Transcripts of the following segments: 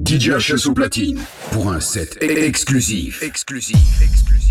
DJ HS au platine pour un set exclusif. Exclusif. Exclusif.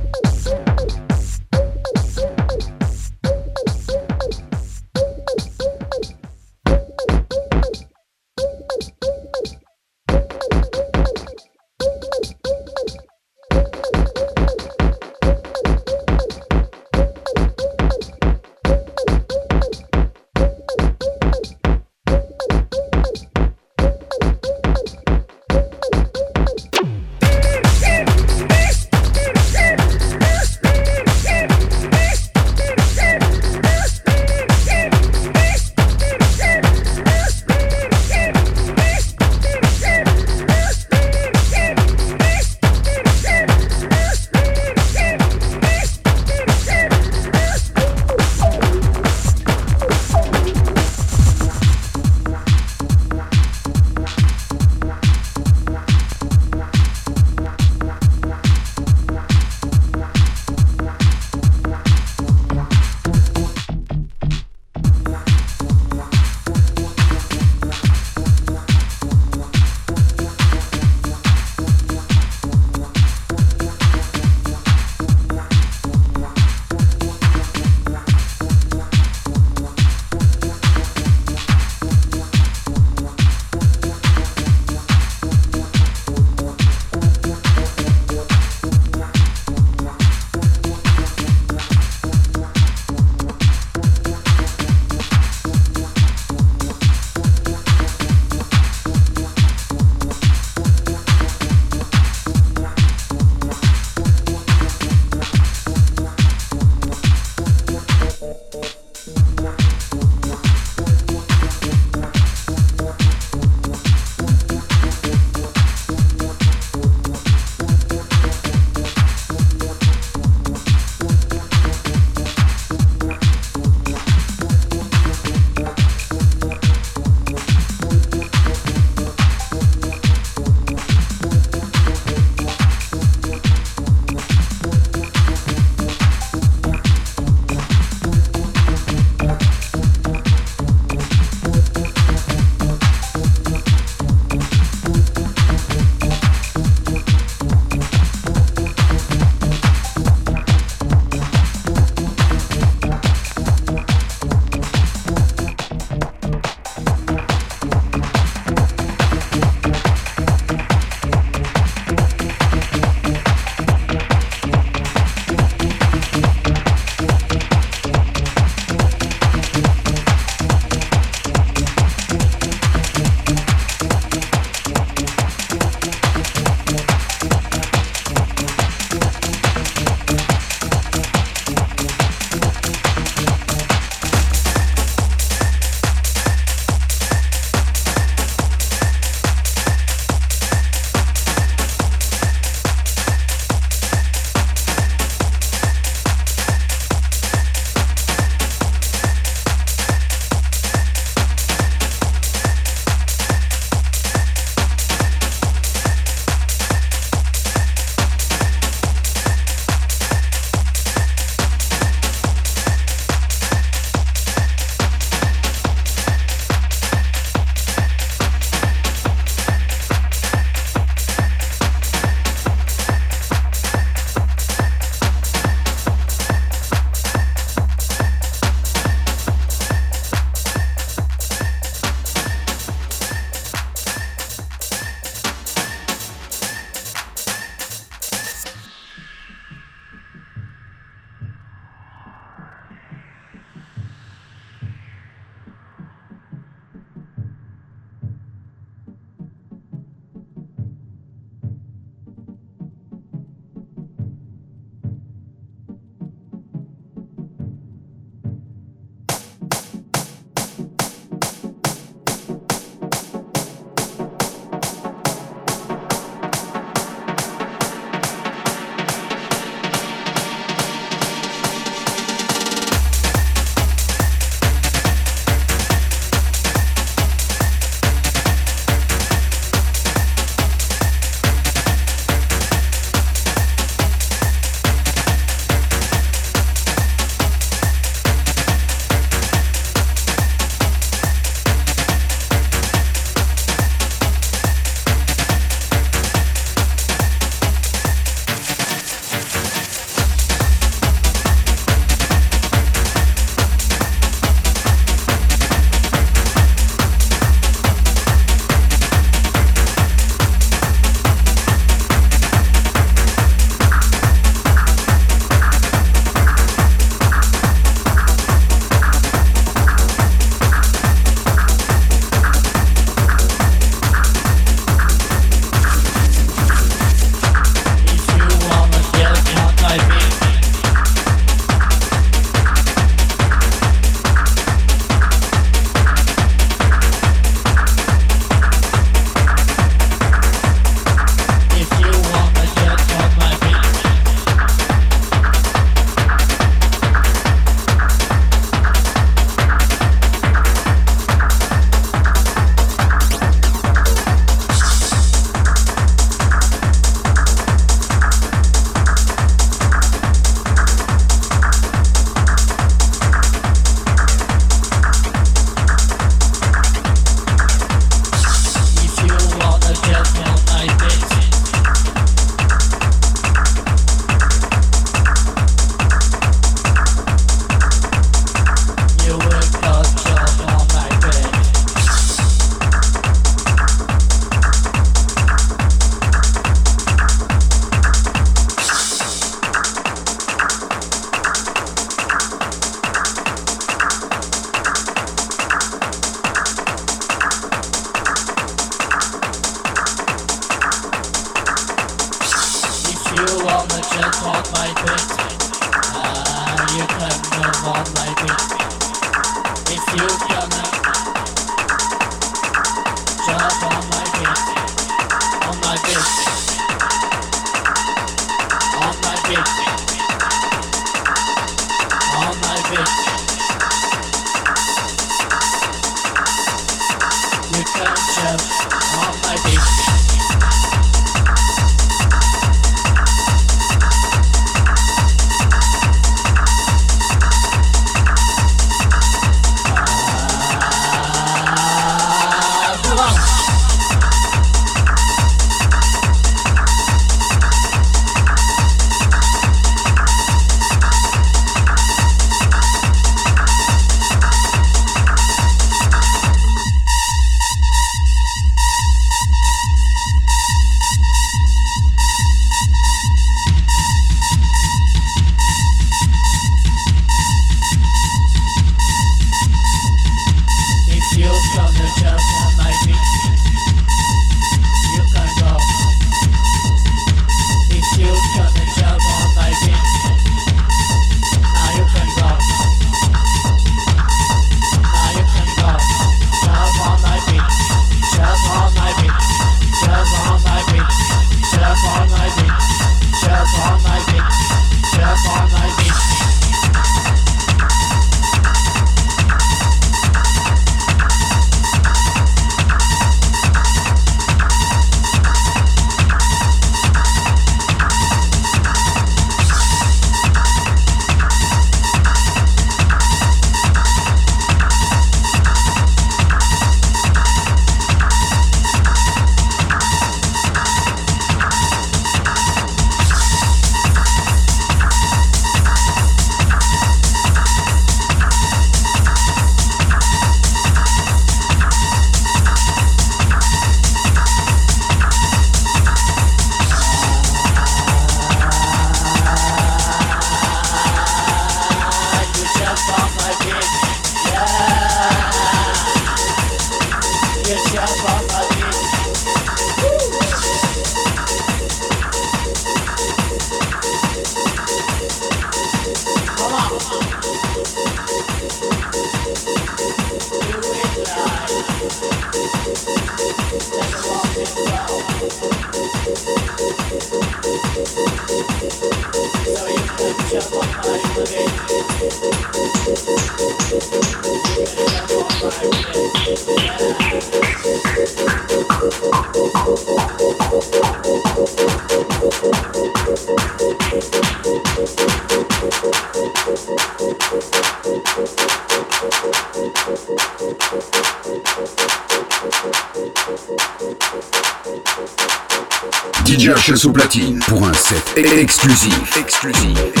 Au platine pour un set. Exclusif. exclusif.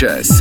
Precious.